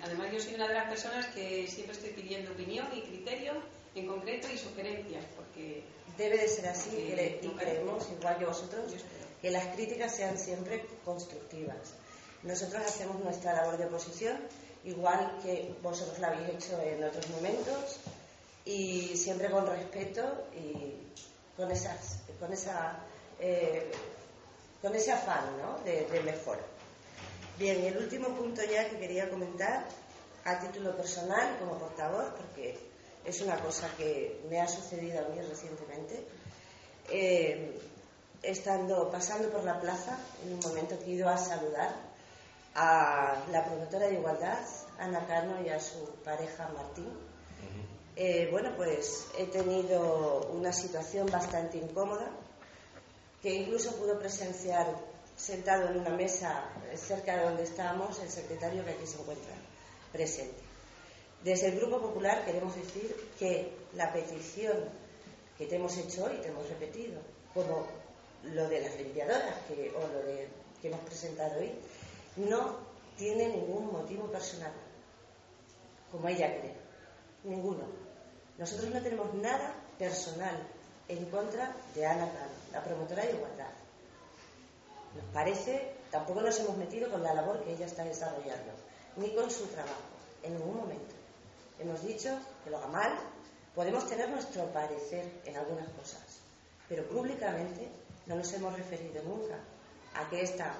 Además, yo soy una de las personas que siempre estoy pidiendo opinión y criterio en concreto y sugerencias, porque... Debe de ser así y creemos, igual que vosotros, que las críticas sean siempre constructivas. Nosotros hacemos nuestra labor de oposición, igual que vosotros la habéis hecho en otros momentos, y siempre con respeto y con, esas, con, esa, eh, con ese afán de, de mejora. Bien, el último punto ya que quería comentar, a título personal, como portavoz, porque es una cosa que me ha sucedido a mí recientemente, eh, estando, pasando por la plaza, en un momento que he ido a saludar a la promotora de igualdad, Ana Cano, y a su pareja Martín. Eh, bueno, pues he tenido una situación bastante incómoda, que incluso pudo presenciar sentado en una mesa cerca de donde estábamos el secretario que aquí se encuentra presente. Desde el Grupo Popular queremos decir que la petición que te hemos hecho hoy, te hemos repetido, como lo de las limpiadoras que, o lo de, que hemos presentado hoy, no tiene ningún motivo personal, como ella cree. Ninguno. Nosotros no tenemos nada personal en contra de Ana Cano, la promotora de igualdad. Nos parece, tampoco nos hemos metido con la labor que ella está desarrollando, ni con su trabajo, en ningún momento. Hemos dicho que lo haga mal, podemos tener nuestro parecer en algunas cosas, pero públicamente no nos hemos referido nunca a que esta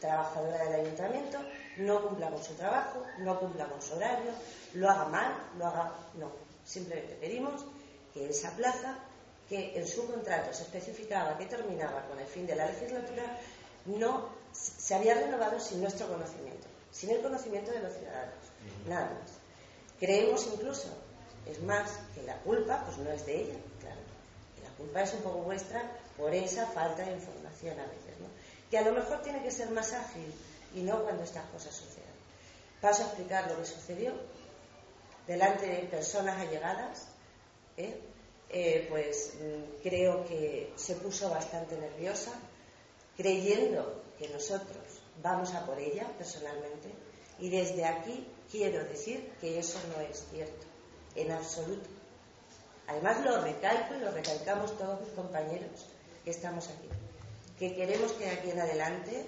trabajadora del ayuntamiento no cumpla con su trabajo, no cumpla con su horario, lo haga mal, lo haga. No. Simplemente pedimos que esa plaza, que en su contrato se especificaba que terminaba con el fin de la legislatura, no se había renovado sin nuestro conocimiento, sin el conocimiento de los ciudadanos, nada más. Creemos incluso, es más, que la culpa pues no es de ella, claro, que la culpa es un poco vuestra por esa falta de información a veces. Que a lo mejor tiene que ser más ágil y no cuando estas cosas sucedan. Paso a explicar lo que sucedió delante de personas allegadas, ¿eh? Eh, pues mm, creo que se puso bastante nerviosa, creyendo que nosotros vamos a por ella personalmente, y desde aquí quiero decir que eso no es cierto, en absoluto. Además lo recalco y lo recalcamos todos mis compañeros que estamos aquí, que queremos que de aquí en adelante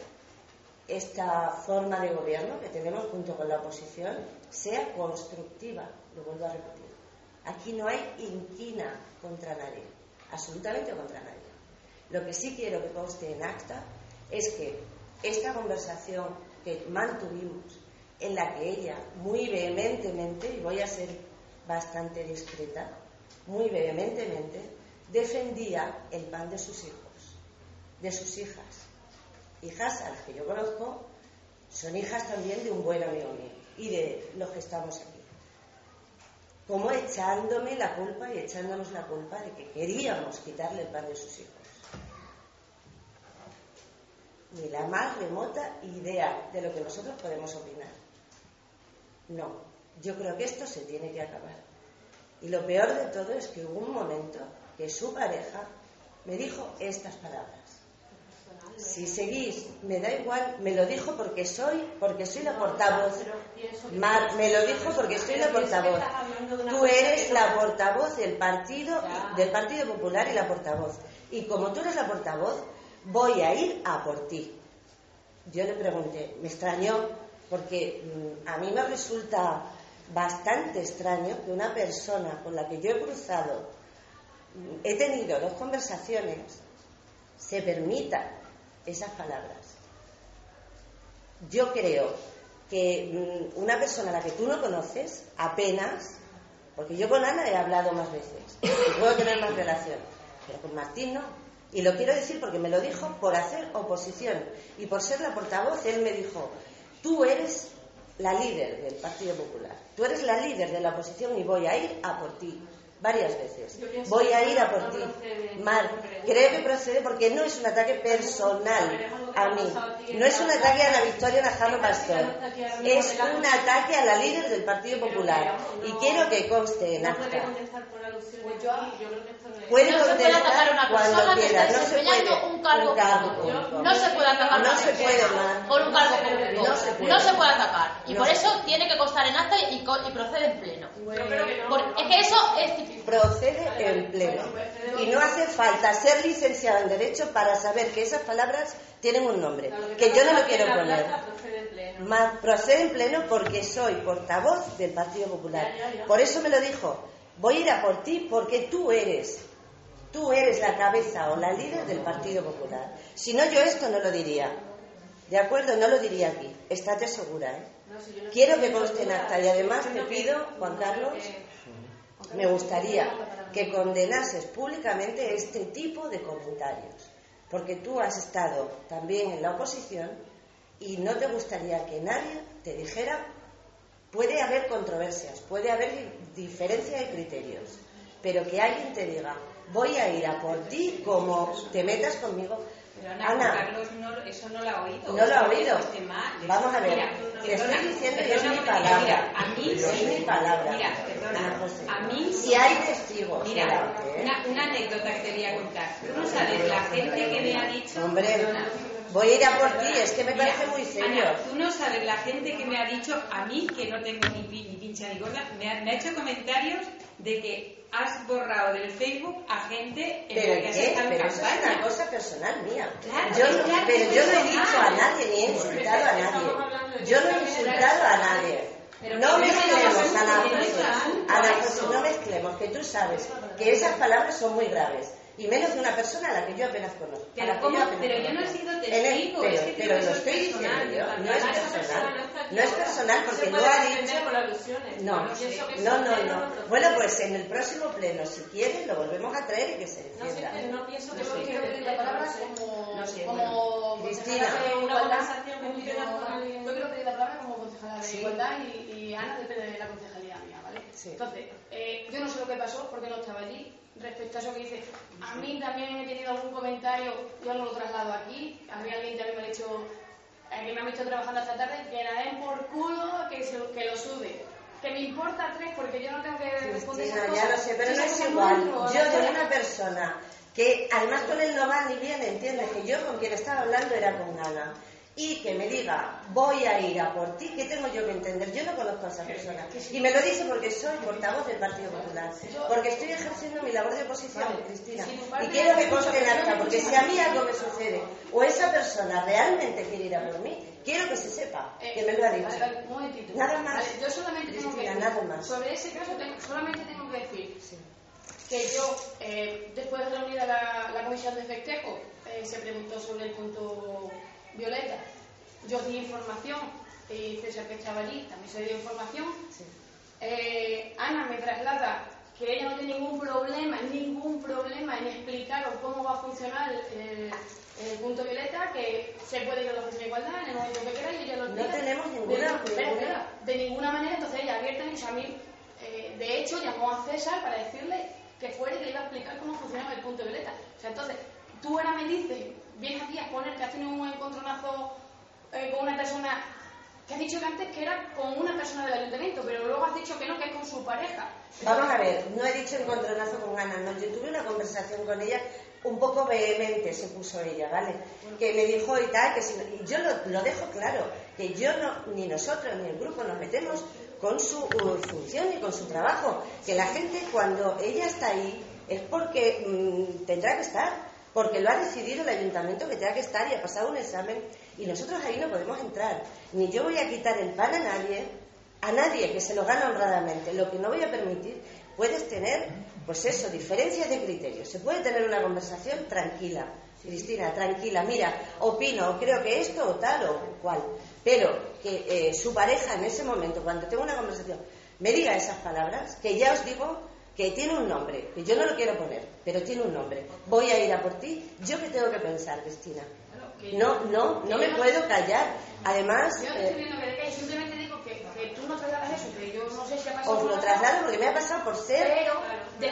esta forma de gobierno que tenemos junto con la oposición sea constructiva, lo vuelvo a repetir. Aquí no hay inquina contra nadie, absolutamente contra nadie. Lo que sí quiero que conste en acta es que esta conversación que mantuvimos, en la que ella muy vehementemente, y voy a ser bastante discreta, muy vehementemente, defendía el pan de sus hijos, de sus hijas. Hijas a las que yo conozco son hijas también de un buen amigo mío y de los que estamos aquí como echándome la culpa y echándonos la culpa de que queríamos quitarle el pan de sus hijos. Ni la más remota idea de lo que nosotros podemos opinar. No, yo creo que esto se tiene que acabar. Y lo peor de todo es que hubo un momento que su pareja me dijo estas palabras si seguís, me da igual, me lo dijo porque soy, porque soy la portavoz. me lo dijo porque soy la portavoz. Tú eres la portavoz del partido, del Partido Popular y la portavoz. Y como tú eres la portavoz, voy a ir a por ti. Yo le pregunté, me extrañó, porque mm, a mí me resulta bastante extraño que una persona con la que yo he cruzado, mm, he tenido dos conversaciones, se permita esas palabras. Yo creo que mm, una persona a la que tú no conoces, apenas, porque yo con Ana he hablado más veces y puedo tener más relación, pero con Martín no. Y lo quiero decir porque me lo dijo por hacer oposición y por ser la portavoz, él me dijo, tú eres la líder del Partido Popular, tú eres la líder de la oposición y voy a ir a por ti varias veces. Voy a ir a por ti. Mar, creo que procede porque no es un ataque personal a mí. No es un ataque a la Victoria Najano Pastor. Es un ataque a la líder del Partido Popular. Y quiero que conste en acta. Pues yo, yo creo que esto no es... Puede no se puede atacar a una persona que está desempeñando un cargo Un cargo público. No se puede atacar a una se puede, por un cargo público. No se puede. No se puede atacar. Y No por eso puede. tiene que constar en acta y, co- y procede en pleno. Yo creo que no. Por- es que eso es difícil. procede en pleno. Y no hace falta ser licenciado en Derecho para saber que esas palabras tienen un nombre, que yo no lo quiero poner. Ma- procede en pleno porque soy portavoz del Partido Popular. Por eso me lo dijo. Voy a ir a por ti porque tú eres, tú eres la cabeza o la líder del Partido Popular. Si no, yo esto no lo diría. ¿De acuerdo? No lo diría aquí. Estate segura, ¿eh? Quiero que conste en acta y además te pido, Juan Carlos, me gustaría que condenases públicamente este tipo de comentarios, porque tú has estado también en la oposición y no te gustaría que nadie te dijera, puede haber controversias, puede haber diferencia de criterios, pero que alguien te diga, voy a ir a por ti como te metas conmigo. Pero Ana, Ana, Carlos no, eso no lo ha oído. no lo ha oído. Vamos a ver, Mira, te estoy diciendo y es mi palabra. Mira, a mí Es mi palabra. Mira, perdona. Ana José. A mí Y hay testigos Mira, delante, ¿eh? una, una anécdota que te voy a contar. Tú no sabes la gente que me ha dicho. Hombre, Perdona. Voy a ir a por ti, es que me Mira, parece muy serio. Ana, tú no sabes la gente que me ha dicho, a mí, que no tengo ni, ni pincha ni gorda, me ha, me ha hecho comentarios de que has borrado del Facebook a gente en Pero la que has Pero eso es una cosa personal mía. Claro, Yo pero yo no he dicho a nadie ni he insultado a nadie. Yo no he insultado a nadie. Pero No mezclemos, Ana José, no mezclemos, que tú sabes que esas palabras son muy graves. Y menos de una persona a la que yo apenas conozco. Pero yo no he sido En el- testigo, pero, es que pero lo eso estoy es diciendo personal, yo, no es personal. persona no No es personal No porque no ha dicho... No, no, no, no. Bueno, pues en el próximo pleno, si quieres, lo volvemos a traer y que se No sé, defienda. pero no pienso que No quiero pedir la palabra como, No sé, como Cristina. Una conversación Yo tuviera con alguien. quiero pedir la palabra como concejala de Sí. igualdad y, y Ana depende de la concejalía mía, ¿vale? Sí. Entonces, eh, yo no sé lo que pasó porque no estaba allí. Respecto a eso que dice, a mí también he tenido algún comentario, yo no lo traslado aquí. A mí alguien también me ha dicho, que me ha visto trabajando esta tarde, que la den por culo, que, se- que lo sude. Que me importa tres porque yo no tengo que responder esas Cristina, ya cosas. lo sé, pero no es igual. Yo sé. una persona que además con él no va ni bien, entiendes que yo con quien estaba hablando era con Ana. Y que me diga, voy a ir a por ti, ¿qué tengo yo que entender? Yo no conozco a esa persona. Y me lo dice porque soy portavoz del Partido Popular. Porque estoy ejerciendo mi labor de oposición, Vale. Cristina. Y quiero que conste en acta, porque si a mí algo me sucede o esa persona realmente quiere ir a por mí, quiero que se sepa Eh, que me lo ha dicho. vale, vale, un momentito. Nada más. Vale, yo solamente tengo que decir, nada más. sobre ese caso tengo- solamente tengo que decir Sí. que yo, eh, después de reunida la, la comisión de festejo, eh, se preguntó sobre el punto violeta. Yo di información y César que allí también se dio información. Sí. Eh, Ana me traslada que ella no tiene ningún problema, ningún problema en explicaros cómo va a funcionar el, el punto violeta, que se puede ir a la oficina de igualdad en el momento que queráis y ella lo No tenemos De- ninguna- espera, ninguna- de ninguna manera, entonces ella abiertamente, a mí, eh, de hecho, llamó a César para decirle que fuera y que le iba a explicar cómo funcionaba el punto violeta. O sea, entonces, tú ahora me dices, vienes aquí a exponer que has tenido un encontronazo eh, con una persona que has dicho que antes que era con una persona del ayuntamiento, pero luego has dicho que no, que es con su pareja. Vamos a ver, no he dicho encontronazo con Ana, no, yo tuve una conversación con ella un poco vehemente, se puso ella, ¿vale? Que me dijo y tal, que si no- y yo lo, lo dejo claro, que yo no, ni nosotros ni el grupo nos metemos con su uh, función y con su trabajo, que la gente cuando ella está ahí es porque mm, tendrá que estar, porque lo ha decidido el ayuntamiento que tenga que estar y ha pasado un examen y nosotros ahí no podemos entrar. Ni yo voy a quitar el pan a nadie, a nadie que se lo gana honradamente. Lo que no voy a permitir, puedes tener, pues eso, diferencias de criterios. Se puede tener una conversación tranquila. Cristina, tranquila, mira, opino, o creo que esto o tal o cual. Pero que eh, su pareja en ese momento, cuando tengo una conversación, me diga esas palabras, que ya os digo que tiene un nombre, que yo no lo quiero poner, pero tiene un nombre. Voy a ir a por ti. ¿Yo qué tengo que pensar, Cristina? No, no, no me puedo callar. Además, Yo no estoy viendo que de qué, simplemente digo que, que tú no trasladas eso, que yo no sé si ha pasado. os lo traslado porque me ha pasado por ser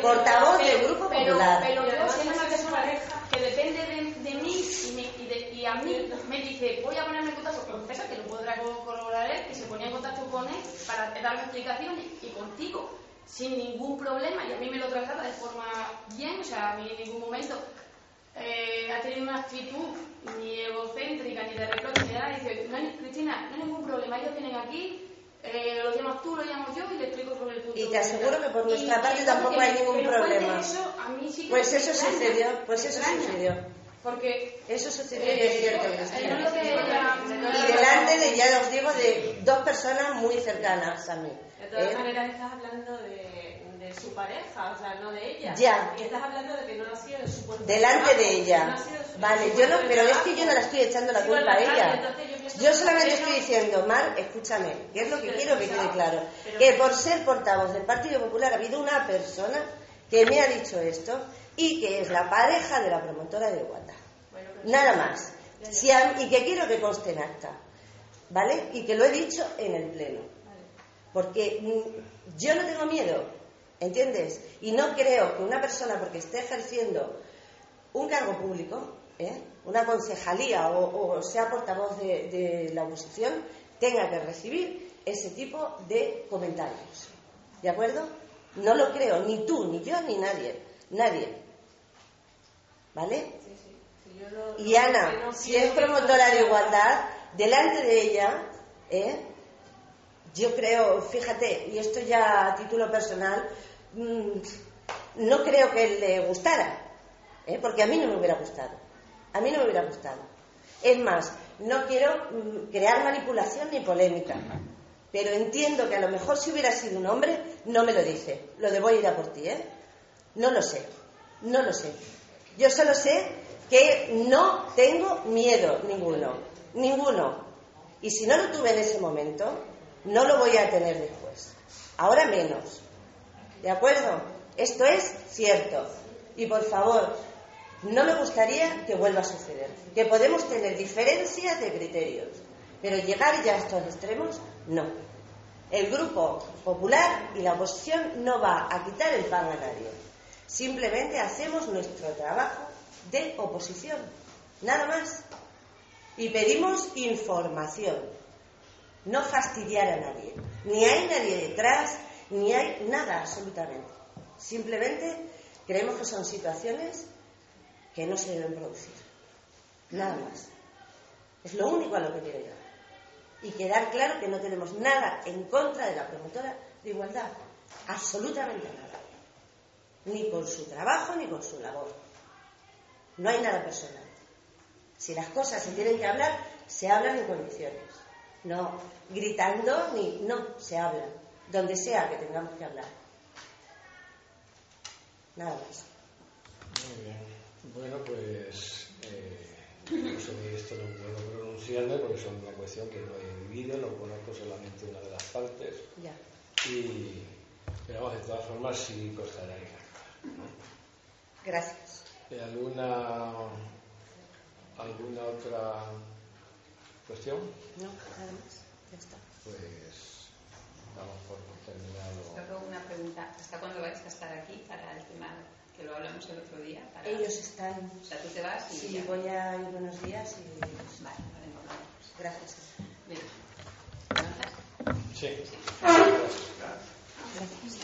portavoz pero- del Grupo pero- Popular. Pero yo soy una persona que depende de, de mí y, me- y de- y a mí me dice, voy a ponerme en contacto con César, que lo podrá co- corroborar él, que se ponía en contacto con él para darme explicaciones y contigo. Sin ningún problema y a mí me lo trata de forma bien, o sea, a mí en ningún momento eh, ha tenido una actitud ni egocéntrica, ni de reproche, ni nada. Dice, no hay, Cristina, no hay ningún problema, ellos vienen aquí, eh, lo llamas tú, lo llamo yo y le explico sobre el punto. Y te aseguro que por nuestra parte tampoco hay ningún problema. Eso, a mí sí que pues eso extraña, sucedió, pues eso sucedió. Porque Eso sucedió, eh, es cierto, eh, Cristina. no lo que ella- De, ya os digo, de dos personas muy cercanas a mí. De todas ¿eh? maneras estás hablando de, de su pareja, o sea, no de ella. Ya. Y estás hablando de que no ha sido de su delante de no ella. ha sido su- Vale, yo no, pero es que yo no la estoy echando la Sí, culpa a ella. yo solamente estoy diciendo, Mar, escúchame, que es lo que Pero quiero que quede claro. pero- Que por ser portavoz del Partido Popular ha habido una persona que me ha dicho esto y que es la pareja de la promotora de Guata. Bueno, Nada más. Si a- y que quiero que conste en acta. ¿Vale? Y que lo he dicho en el Pleno. Porque yo no tengo miedo, ¿entiendes? Y no creo que una persona, porque esté ejerciendo un cargo público, ¿eh? una concejalía o, o sea portavoz de, de la oposición, tenga que recibir ese tipo de comentarios. ¿De acuerdo? No lo creo, ni tú, ni yo, ni nadie. Nadie. ¿Vale? Sí, yo lo- Y lo Ana, no si es promotora de igualdad, delante de ella, ¿eh? yo creo, fíjate, y esto ya a título personal, mm, no creo que le gustara, ¿eh? porque a mí no me hubiera gustado. A mí no me hubiera gustado. Es más, no quiero mm, crear manipulación ni polémica, pero entiendo que a lo mejor si hubiera sido un hombre, no me lo dice. Lo de voy a ir a por ti, ¿eh? No lo sé, no lo sé. Yo solo sé que no tengo miedo ninguno, ninguno. Y si no lo tuve en ese momento, no lo voy a tener después. Ahora menos. ¿De acuerdo? Esto es cierto. Y por favor, no me gustaría que vuelva a suceder. Que podemos tener diferencias de criterios, pero llegar ya a estos extremos, no. El grupo popular y la oposición no va a quitar el pan a nadie. Simplemente hacemos nuestro trabajo de oposición. Nada más. Y pedimos información. No fastidiar a nadie. Ni hay nadie detrás, ni hay nada absolutamente. Simplemente creemos que son situaciones que no se deben producir. Nada más. Es lo único a lo que quiero llegar. Y quedar claro que no tenemos nada en contra de la promotora de igualdad. Absolutamente nada. Ni con su trabajo ni con su labor. No hay nada personal. Si las cosas se tienen que hablar, se hablan en condiciones. No gritando ni. No, se hablan. Donde sea que tengamos que hablar. Nada más. Muy bien. Bueno, pues eh, yo sobre esto no puedo pronunciarme porque es una cuestión que no he vivido, no conozco solamente una de las partes. Ya. Y, pero vamos, de todas formas sí costará ¿no? Gracias. ¿Alguna, ¿Alguna otra cuestión? No, nada más. Ya está. Pues damos por terminado. Solo una pregunta. ¿Hasta cuándo vais a estar aquí para el tema que lo hablamos el otro día? Para- Ellos están. O sea, tú te vas y Sí, ya. voy a ir unos días y. Vale. Gracias. Bien. Sí. Gracias.